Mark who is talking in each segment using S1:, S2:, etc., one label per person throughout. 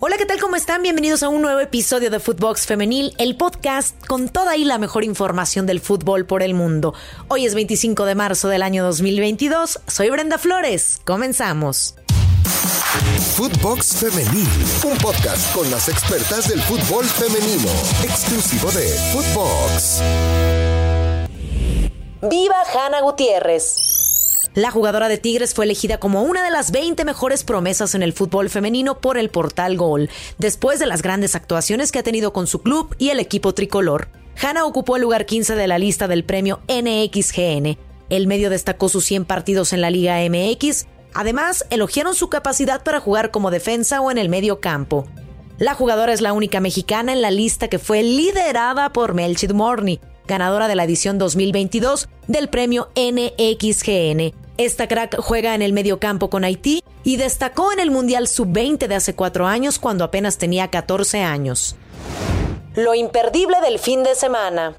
S1: Hola, ¿qué tal? ¿Cómo están? Bienvenidos a un nuevo episodio de Footbox Femenil, el podcast con toda y la mejor información del fútbol por el mundo. Hoy es 25 de marzo del año 2022. Soy Brenda Flores. Comenzamos.
S2: Footbox Femenil, un podcast con las expertas del fútbol femenino, exclusivo de Footbox.
S1: ¡Viva Hanna Gutiérrez! La jugadora de Tigres fue elegida como una de las 20 mejores promesas en el fútbol femenino por el portal Gol, después de las grandes actuaciones que ha tenido con su club y el equipo tricolor. Hanna ocupó el lugar 15 de la lista del premio NXGN. El medio destacó sus 100 partidos en la Liga MX. Además, elogiaron su capacidad para jugar como defensa o en el medio campo. La jugadora es la única mexicana en la lista que fue liderada por Melchid Morny, ganadora de la edición 2022 del premio NXGN. Esta crack juega en el medio campo con Haití y destacó en el Mundial Sub-20 de hace cuatro años cuando apenas tenía 14 años. Lo imperdible del fin de semana.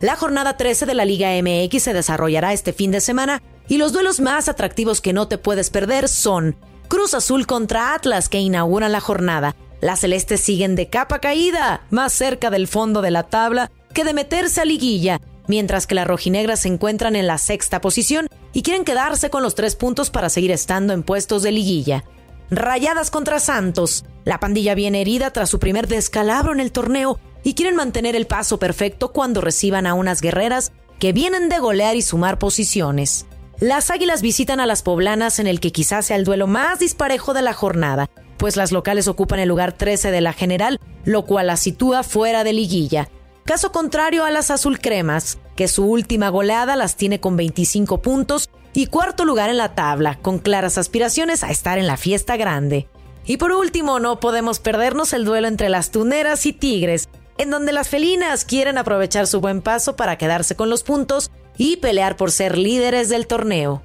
S1: La jornada 13 de la Liga MX se desarrollará este fin de semana y los duelos más atractivos que no te puedes perder son Cruz Azul contra Atlas que inauguran la jornada. Las celestes siguen de capa caída, más cerca del fondo de la tabla que de meterse a liguilla, mientras que las rojinegras se encuentran en la sexta posición y quieren quedarse con los tres puntos para seguir estando en puestos de liguilla. Rayadas contra Santos. La pandilla viene herida tras su primer descalabro en el torneo y quieren mantener el paso perfecto cuando reciban a unas guerreras que vienen de golear y sumar posiciones. Las águilas visitan a las poblanas en el que quizás sea el duelo más disparejo de la jornada, pues las locales ocupan el lugar 13 de la general, lo cual las sitúa fuera de liguilla. Caso contrario a las azul cremas, que su última goleada las tiene con 25 puntos y cuarto lugar en la tabla, con claras aspiraciones a estar en la fiesta grande. Y por último, no podemos perdernos el duelo entre las tuneras y tigres, en donde las felinas quieren aprovechar su buen paso para quedarse con los puntos y pelear por ser líderes del torneo.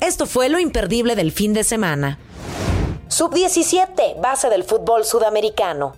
S1: Esto fue lo imperdible del fin de semana. Sub-17, base del fútbol sudamericano.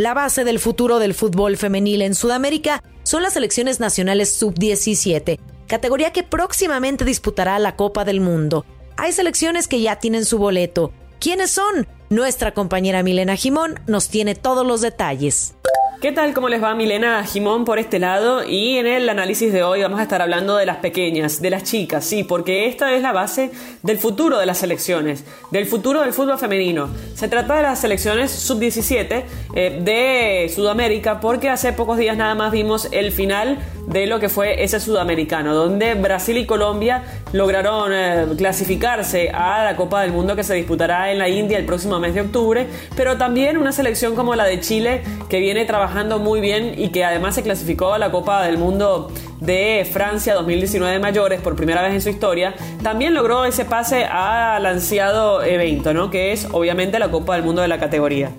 S1: La base del futuro del fútbol femenil en Sudamérica son las selecciones nacionales sub-17, categoría que próximamente disputará la Copa del Mundo. Hay selecciones que ya tienen su boleto. ¿Quiénes son? Nuestra compañera Milena Jimón nos tiene todos los detalles.
S3: ¿Qué tal? ¿Cómo les va Milena Jimón por este lado? Y en el análisis de hoy vamos a estar hablando de las pequeñas, de las chicas, sí, porque esta es la base del futuro de las selecciones, del futuro del fútbol femenino. Se trata de las selecciones sub-17 eh, de Sudamérica, porque hace pocos días nada más vimos el final de lo que fue ese sudamericano, donde Brasil y Colombia lograron eh, clasificarse a la Copa del Mundo que se disputará en la India el próximo mes de octubre, pero también una selección como la de Chile que viene trabajando muy bien y que además se clasificó a la Copa del Mundo de Francia 2019 mayores por primera vez en su historia, también logró ese pase al ansiado evento, ¿no? que es obviamente la Copa del Mundo de la categoría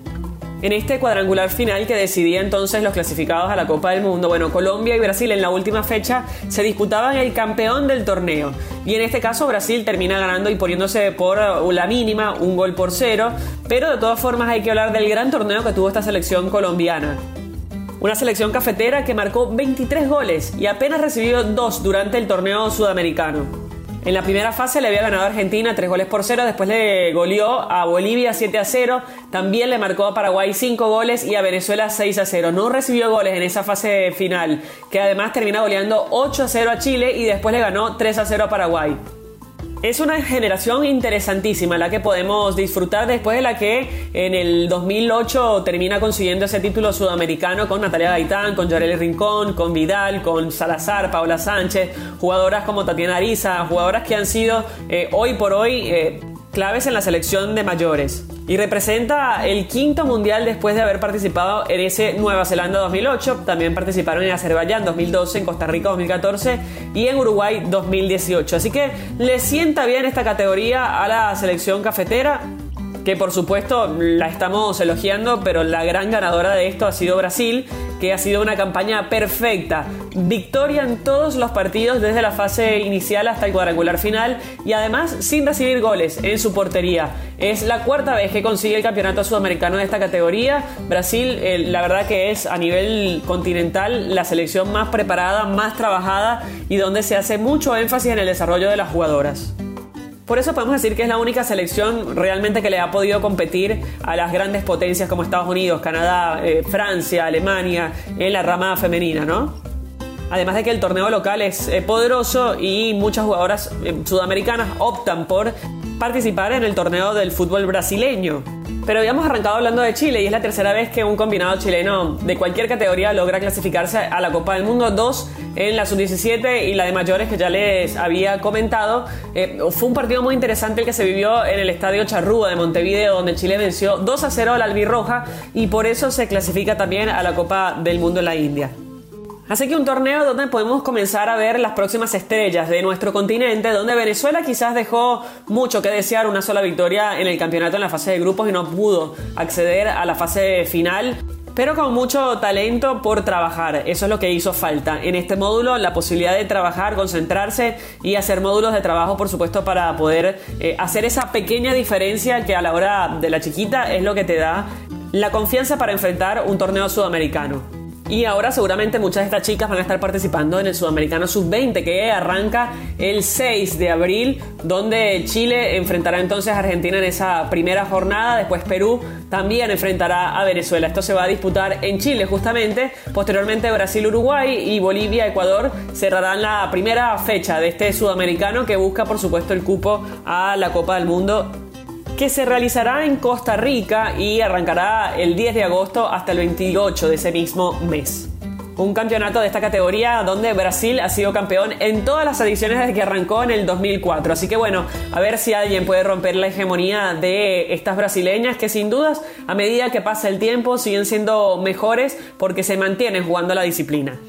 S3: en este cuadrangular final que decidía entonces los clasificados a la Copa del Mundo. Bueno, Colombia y Brasil en la última fecha se disputaban el campeón del torneo. Y en este caso Brasil termina ganando y poniéndose por la mínima, un gol por cero. Pero de todas formas hay que hablar del gran torneo que tuvo esta selección colombiana. Una selección cafetera que marcó 23 goles y apenas recibió dos durante el torneo sudamericano. En la primera fase le había ganado a Argentina 3 goles por 0, después le goleó a Bolivia 7 a 0, también le marcó a Paraguay 5 goles y a Venezuela 6 a 0. No recibió goles en esa fase final, que además termina goleando 8 a 0 a Chile y después le ganó 3 a 0 a Paraguay. Es una generación interesantísima la que podemos disfrutar después de la que en el 2008 termina consiguiendo ese título sudamericano con Natalia Gaitán, con Yareli Rincón, con Vidal, con Salazar, Paula Sánchez, jugadoras como Tatiana Ariza, jugadoras que han sido eh, hoy por hoy eh, claves en la selección de mayores y representa el quinto mundial después de haber participado en ese Nueva Zelanda 2008. También participaron en Azerbaiyán 2012, en Costa Rica 2014 y en Uruguay 2018. Así que le sienta bien esta categoría a la selección cafetera que por supuesto la estamos elogiando, pero la gran ganadora de esto ha sido Brasil, que ha sido una campaña perfecta. Victoria en todos los partidos desde la fase inicial hasta el cuadrangular final y además sin recibir goles en su portería. Es la cuarta vez que consigue el campeonato sudamericano de esta categoría. Brasil, eh, la verdad que es a nivel continental la selección más preparada, más trabajada y donde se hace mucho énfasis en el desarrollo de las jugadoras. Por eso podemos decir que es la única selección realmente que le ha podido competir a las grandes potencias como Estados Unidos, Canadá, eh, Francia, Alemania, en la rama femenina, ¿no? Además de que el torneo local es eh, poderoso y muchas jugadoras eh, sudamericanas optan por participar en el torneo del fútbol brasileño. Pero habíamos arrancado hablando de Chile y es la tercera vez que un combinado chileno de cualquier categoría logra clasificarse a la Copa del Mundo. Dos en la sub-17 y la de mayores que ya les había comentado. Eh, fue un partido muy interesante el que se vivió en el Estadio Charrúa de Montevideo, donde Chile venció 2 a 0 al Albirroja y por eso se clasifica también a la Copa del Mundo en la India. Así que un torneo donde podemos comenzar a ver las próximas estrellas de nuestro continente, donde Venezuela quizás dejó mucho que desear, una sola victoria en el campeonato en la fase de grupos y no pudo acceder a la fase final pero con mucho talento por trabajar. Eso es lo que hizo falta. En este módulo, la posibilidad de trabajar, concentrarse y hacer módulos de trabajo, por supuesto, para poder eh, hacer esa pequeña diferencia que a la hora de la chiquita es lo que te da la confianza para enfrentar un torneo sudamericano. Y ahora seguramente muchas de estas chicas van a estar participando en el Sudamericano Sub-20 que arranca el 6 de abril, donde Chile enfrentará entonces a Argentina en esa primera jornada, después Perú también enfrentará a Venezuela. Esto se va a disputar en Chile justamente, posteriormente Brasil, Uruguay y Bolivia, Ecuador cerrarán la primera fecha de este sudamericano que busca por supuesto el cupo a la Copa del Mundo que se realizará en Costa Rica y arrancará el 10 de agosto hasta el 28 de ese mismo mes. Un campeonato de esta categoría donde Brasil ha sido campeón en todas las ediciones desde que arrancó en el 2004. Así que bueno, a ver si alguien puede romper la hegemonía de estas brasileñas que sin dudas a medida que pasa el tiempo siguen siendo mejores porque se mantienen jugando la disciplina.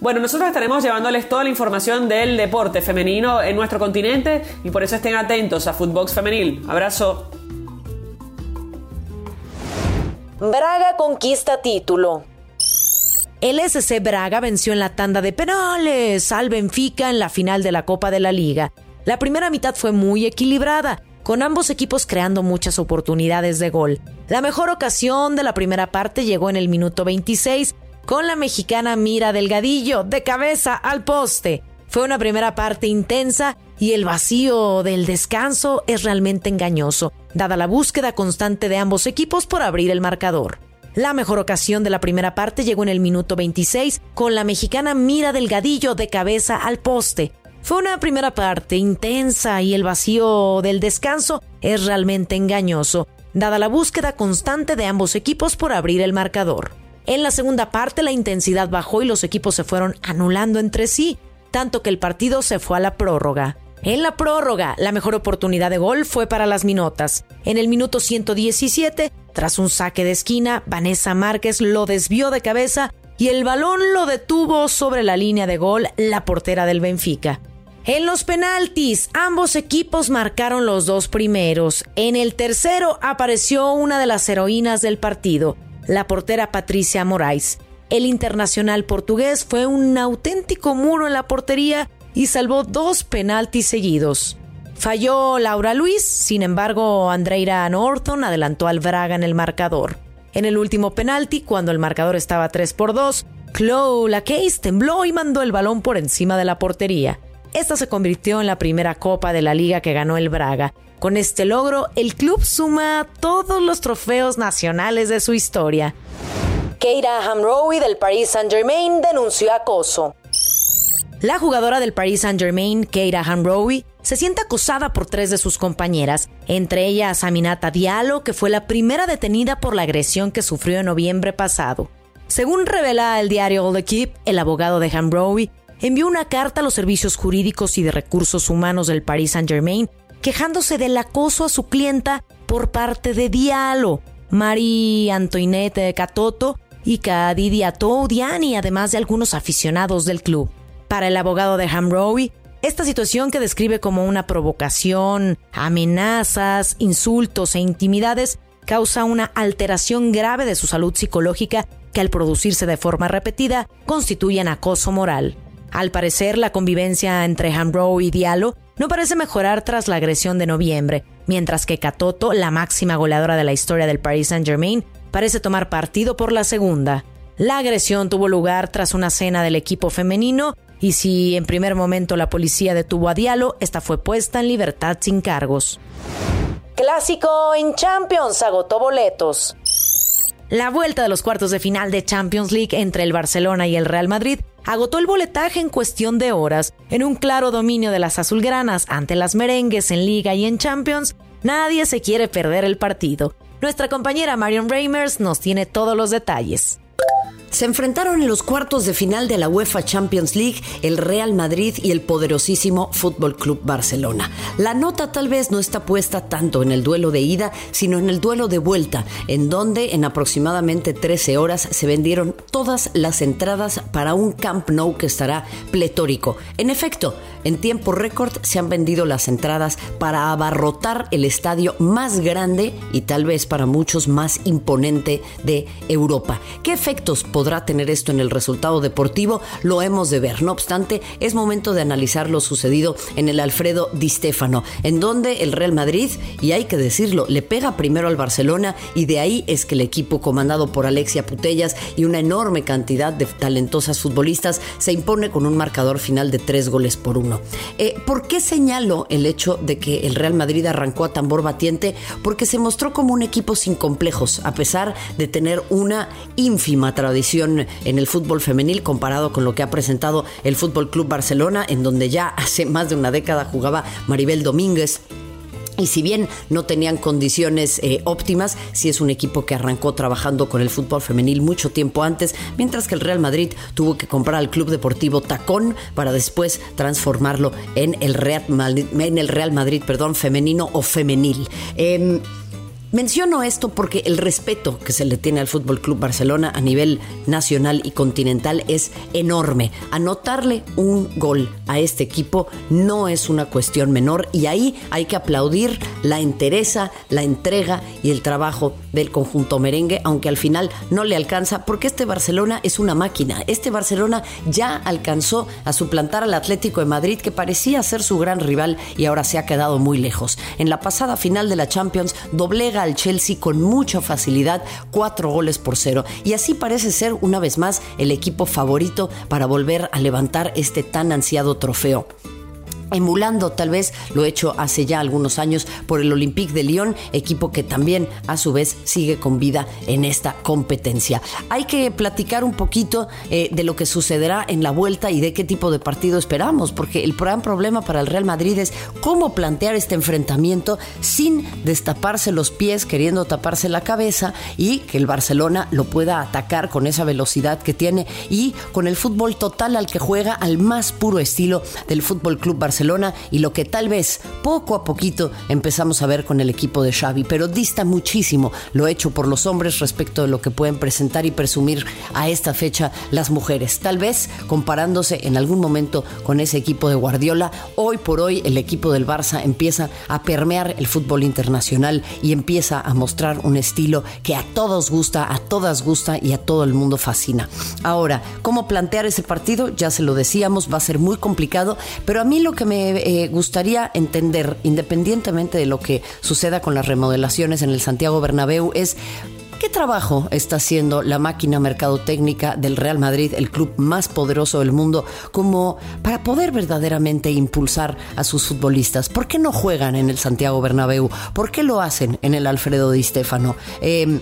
S3: Bueno, nosotros estaremos llevándoles toda la información del deporte femenino en nuestro continente y por eso estén atentos a Footbox Femenil. Abrazo.
S1: Braga conquista título. El SC Braga venció en la tanda de penales al Benfica en la final de la Copa de la Liga. La primera mitad fue muy equilibrada, con ambos equipos creando muchas oportunidades de gol. La mejor ocasión de la primera parte llegó en el minuto 26 con la mexicana Mira Delgadillo de cabeza al poste. Fue una primera parte intensa y el vacío del descanso es realmente engañoso, dada la búsqueda constante de ambos equipos por abrir el marcador. La mejor ocasión de la primera parte llegó en el minuto 26 con la mexicana Mira Delgadillo de cabeza al poste. Fue una primera parte intensa y el vacío del descanso es realmente engañoso, dada la búsqueda constante de ambos equipos por abrir el marcador. En la segunda parte la intensidad bajó y los equipos se fueron anulando entre sí, tanto que el partido se fue a la prórroga. En la prórroga, la mejor oportunidad de gol fue para las Minotas. En el minuto 117, tras un saque de esquina, Vanessa Márquez lo desvió de cabeza y el balón lo detuvo sobre la línea de gol la portera del Benfica. En los penaltis, ambos equipos marcaron los dos primeros. En el tercero apareció una de las heroínas del partido, la portera Patricia Moraes. El internacional portugués fue un auténtico muro en la portería y salvó dos penaltis seguidos. Falló Laura Luis, sin embargo, Andreira Norton adelantó al Braga en el marcador. En el último penalti, cuando el marcador estaba 3 por 2, Chloe Lacaze tembló y mandó el balón por encima de la portería. Esta se convirtió en la primera copa de la liga que ganó el Braga con este logro, el club suma todos los trofeos nacionales de su historia. Keira Hamrowi del Paris Saint-Germain denunció acoso. La jugadora del Paris Saint-Germain, Keira Hamrowi, se siente acosada por tres de sus compañeras, entre ellas Aminata Diallo, que fue la primera detenida por la agresión que sufrió en noviembre pasado. Según revela el diario All Keep, el abogado de Hamrowi envió una carta a los servicios jurídicos y de recursos humanos del Paris Saint-Germain quejándose del acoso a su clienta por parte de Diallo, Marie Antoinette Catoto y Kadidi Atoudiani, además de algunos aficionados del club. Para el abogado de Hamrowi, esta situación que describe como una provocación, amenazas, insultos e intimidades causa una alteración grave de su salud psicológica que al producirse de forma repetida constituyen acoso moral. Al parecer, la convivencia entre Hamrow y Diallo no parece mejorar tras la agresión de noviembre, mientras que Catoto, la máxima goleadora de la historia del Paris Saint-Germain, parece tomar partido por la segunda. La agresión tuvo lugar tras una cena del equipo femenino Y si en primer momento la policía detuvo a Diallo, esta fue puesta en libertad sin cargos. Clásico en Champions agotó boletos. La vuelta de los cuartos de final de Champions League entre el Barcelona y el Real Madrid agotó el boletaje en cuestión de horas. En un claro dominio de las azulgranas ante las merengues en Liga y en Champions, nadie se quiere perder el partido. Nuestra compañera Marion Reimers nos tiene todos los detalles.
S4: Se enfrentaron en los cuartos de final de la UEFA Champions League el Real Madrid y el poderosísimo Fútbol Club Barcelona. La nota tal vez no está puesta tanto en el duelo de ida, sino en el duelo de vuelta, en donde en aproximadamente 13 horas se vendieron todas las entradas para un Camp Nou que estará pletórico. En efecto, en tiempo récord se han vendido las entradas para abarrotar el estadio más grande y tal vez para muchos más imponente de Europa. ¿Qué efectos podrá tener esto en el resultado deportivo, lo hemos de ver. No obstante, es momento de analizar lo sucedido en el Alfredo Di Stefano, en donde el Real Madrid, y hay que decirlo, le pega primero al Barcelona y de ahí es que el equipo comandado por Alexia Putellas y una enorme cantidad de talentosas futbolistas se impone con un marcador final de tres goles por uno. Eh, ¿Por qué señalo el hecho de que el Real Madrid arrancó a tambor batiente? Porque se mostró como un equipo sin complejos, a pesar de tener una ínfima tradición en el fútbol femenil comparado con lo que ha presentado el Fútbol Club Barcelona, en donde ya hace más de una década jugaba Maribel Domínguez. Y si bien no tenían condiciones eh, óptimas, sí es un equipo que arrancó trabajando con el fútbol femenil mucho tiempo antes, mientras que el Real Madrid tuvo que comprar al Club Deportivo Tacón para después transformarlo en el Real Madrid, en el Real Madrid perdón, femenino o femenil. Em, Menciono esto porque el respeto que se le tiene al Fútbol Club Barcelona a nivel nacional y continental es enorme. Anotarle un gol a este equipo no es una cuestión menor y ahí hay que aplaudir la entereza, la entrega y el trabajo del conjunto merengue, aunque al final no le alcanza porque este Barcelona es una máquina. Este Barcelona ya alcanzó a suplantar al Atlético de Madrid que parecía ser su gran rival y ahora se ha quedado muy lejos. En la pasada final de la Champions doblega al Chelsea con mucha facilidad, cuatro goles por cero. Y así parece ser una vez más el equipo favorito para volver a levantar este tan ansiado trofeo emulando tal vez lo hecho hace ya algunos años por el Olympique de Lyon, equipo que también a su vez sigue con vida en esta competencia. Hay que platicar un poquito eh, de lo que sucederá en la vuelta y de qué tipo de partido esperamos, porque el gran problema para el Real Madrid es cómo plantear este enfrentamiento sin destaparse los pies, queriendo taparse la cabeza y que el Barcelona lo pueda atacar con esa velocidad que tiene y con el fútbol total al que juega al más puro estilo del Fútbol Club Barcelona y lo que tal vez poco a poquito empezamos a ver con el equipo de Xavi, pero dista muchísimo lo hecho por los hombres respecto de lo que pueden presentar y presumir a esta fecha las mujeres. Tal vez comparándose en algún momento con ese equipo de Guardiola, hoy por hoy el equipo del Barça empieza a permear el fútbol internacional y empieza a mostrar un estilo que a todos gusta, a todas gusta y a todo el mundo fascina. Ahora, ¿cómo plantear ese partido? Ya se lo decíamos, va a ser muy complicado, pero a mí lo que me eh, gustaría entender, independientemente de lo que suceda con las remodelaciones en el Santiago Bernabéu, es ¿Qué trabajo está haciendo la máquina mercadotécnica del Real Madrid, el club más poderoso del mundo, como para poder verdaderamente impulsar a sus futbolistas? ¿Por qué no juegan en el Santiago Bernabéu? ¿Por qué lo hacen en el Alfredo Di Stéfano? Eh,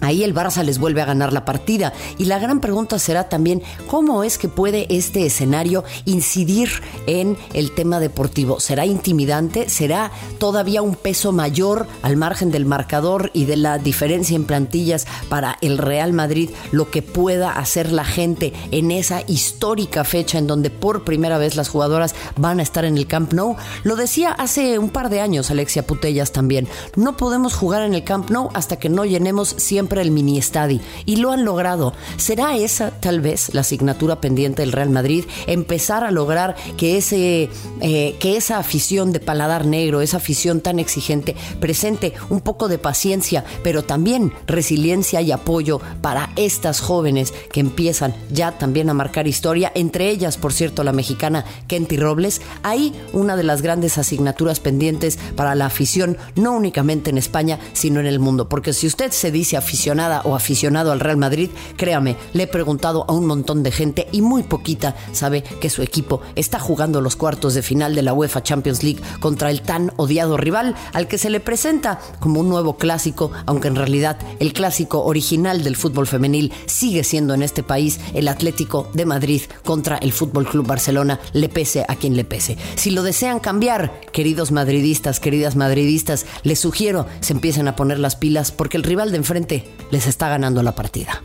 S4: Ahí el Barça les vuelve a ganar la partida. Y la gran pregunta será también cómo es que puede este escenario incidir en el tema deportivo. ¿Será intimidante? ¿Será todavía un peso mayor al margen del marcador y de la diferencia en plantillas para el Real Madrid lo que pueda hacer la gente en esa histórica fecha en donde por primera vez las jugadoras van a estar en el Camp Nou? Lo decía hace un par de años Alexia Putellas también. No podemos jugar en el Camp Nou hasta que no llenemos siempre el mini estadio y lo han logrado. ¿Será esa tal vez la asignatura pendiente del Real Madrid? Empezar a lograr que, ese, eh, que esa afición de paladar negro, esa afición tan exigente, presente un poco de paciencia, pero también resiliencia y apoyo para estas jóvenes que empiezan ya también a marcar historia, entre ellas, por cierto, la mexicana Kenty Robles. Hay una de las grandes asignaturas pendientes para la afición, no únicamente en España, sino en el mundo, porque si usted se dice afición, o aficionado al Real Madrid, créame, le he preguntado a un montón de gente y muy poquita sabe que su equipo está jugando los cuartos de final de la UEFA Champions League contra el tan odiado rival al que se le presenta como un nuevo clásico, aunque en realidad el clásico original del fútbol femenil sigue siendo en este país el Atlético de Madrid contra el Fútbol Club Barcelona, le pese a quien le pese. Si lo desean cambiar, queridos madridistas, queridas madridistas, les sugiero se empiecen a poner las pilas porque el rival de enfrente les está ganando la partida.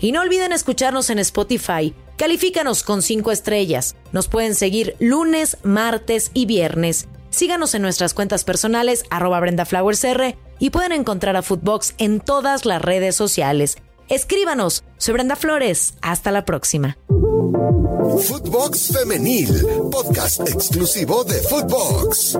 S1: Y no olviden escucharnos en Spotify. Califícanos con 5 estrellas. Nos pueden seguir lunes, martes y viernes. Síganos en nuestras cuentas personales, arroba BrendaFlowersR, y pueden encontrar a Footbox en todas las redes sociales. Escríbanos. Soy Brenda Flores. Hasta la próxima.
S2: Footbox Femenil, podcast exclusivo de Footbox.